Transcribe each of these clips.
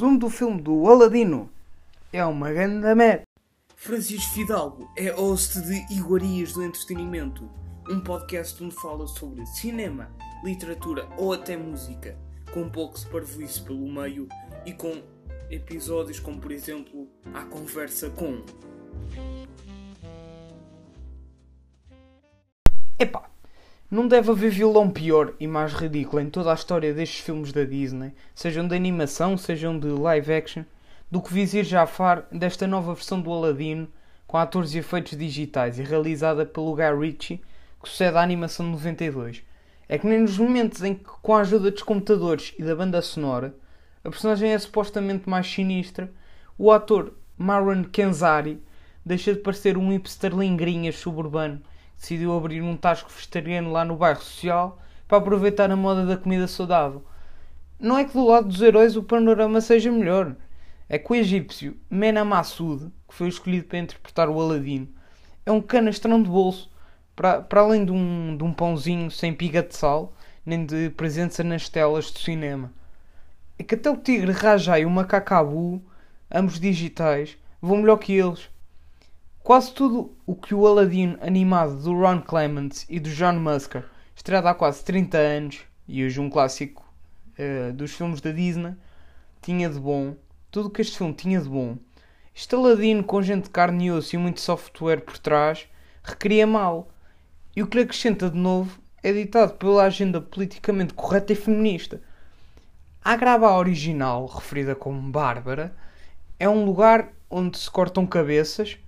resumo do filme do Aladino. É uma grande merda. Francisco Fidalgo é host de Iguarias do Entretenimento, um podcast onde fala sobre cinema, literatura ou até música, com pouco se pelo meio e com episódios como, por exemplo, A Conversa com. Epá, não deve haver vilão pior e mais ridículo em toda a história destes filmes da Disney, sejam de animação, sejam de live action, do que Vizir Jafar desta nova versão do Aladino, com atores e efeitos digitais e realizada pelo Guy Ritchie, que sucede à animação de 92. É que nem nos momentos em que, com a ajuda dos computadores e da banda sonora, a personagem é supostamente mais sinistra, o ator Marwan Kenzari deixa de parecer um hipster lingrinhas suburbano decidiu abrir um tasco vegetariano lá no bairro social para aproveitar a moda da comida saudável. Não é que do lado dos heróis o panorama seja melhor, é que o egípcio Mena Massoud, que foi escolhido para interpretar o Aladino, é um canastrão de bolso, para, para além de um, de um pãozinho sem piga de sal, nem de presença nas telas do cinema. É que até o tigre Rajá e o macacabu, ambos digitais, vão melhor que eles. Quase tudo o que o Aladino animado do Ron Clements e do John Musker, estreado há quase 30 anos, e hoje um clássico uh, dos filmes da Disney, tinha de bom, tudo o que este filme tinha de bom, estaladino com gente de carne e osso e muito software por trás, recria mal. E o que lhe acrescenta de novo é ditado pela agenda politicamente correta e feminista. A Agraba original, referida como Bárbara, é um lugar onde se cortam cabeças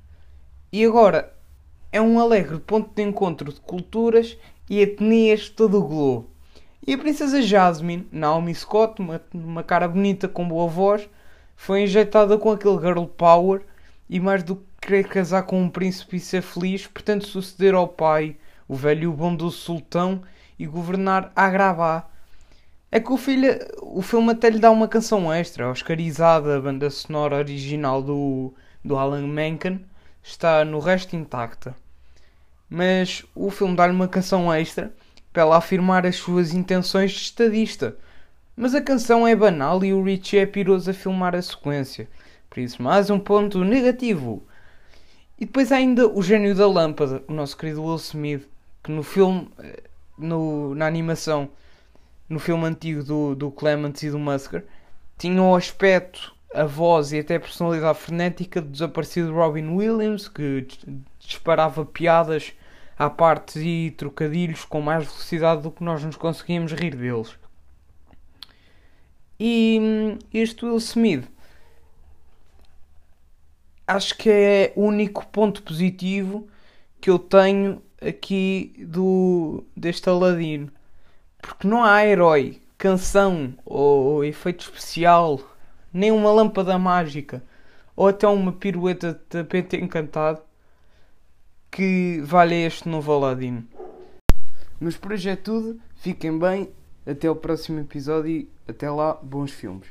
e agora é um alegre ponto de encontro de culturas e etnias de todo o globo. E a princesa Jasmine, Naomi Scott, uma, uma cara bonita com boa voz, foi injetada com aquele girl power e mais do que querer casar com um príncipe e ser feliz, pretende suceder ao pai, o velho e o bondoso sultão, e governar Agrabah. É que o, filho, o filme até lhe dá uma canção extra, oscarizada, a banda sonora original do, do Alan Menken está no resto intacta. Mas o filme dá-lhe uma canção extra para ela afirmar as suas intenções de estadista mas a canção é banal e o Richie é piroso a filmar a sequência. Por isso, mais um ponto negativo. E depois há ainda o gênio da lâmpada, o nosso querido Will Smith, que no filme, eh, no, na animação, no filme antigo do, do Clements e do Musker, tinha o aspecto, a voz e até a personalidade frenética do desaparecido Robin Williams, que disparava piadas à parte e trocadilhos com mais velocidade do que nós nos conseguíamos rir deles. E hum, este Will Smith acho que é o único ponto positivo que eu tenho aqui do deste Aladino. Porque não há herói, canção ou efeito especial, nem uma lâmpada mágica ou até uma pirueta de tapete encantado que valha este novo Aladino. Mas por hoje é tudo. Fiquem bem. Até o próximo episódio e até lá, bons filmes.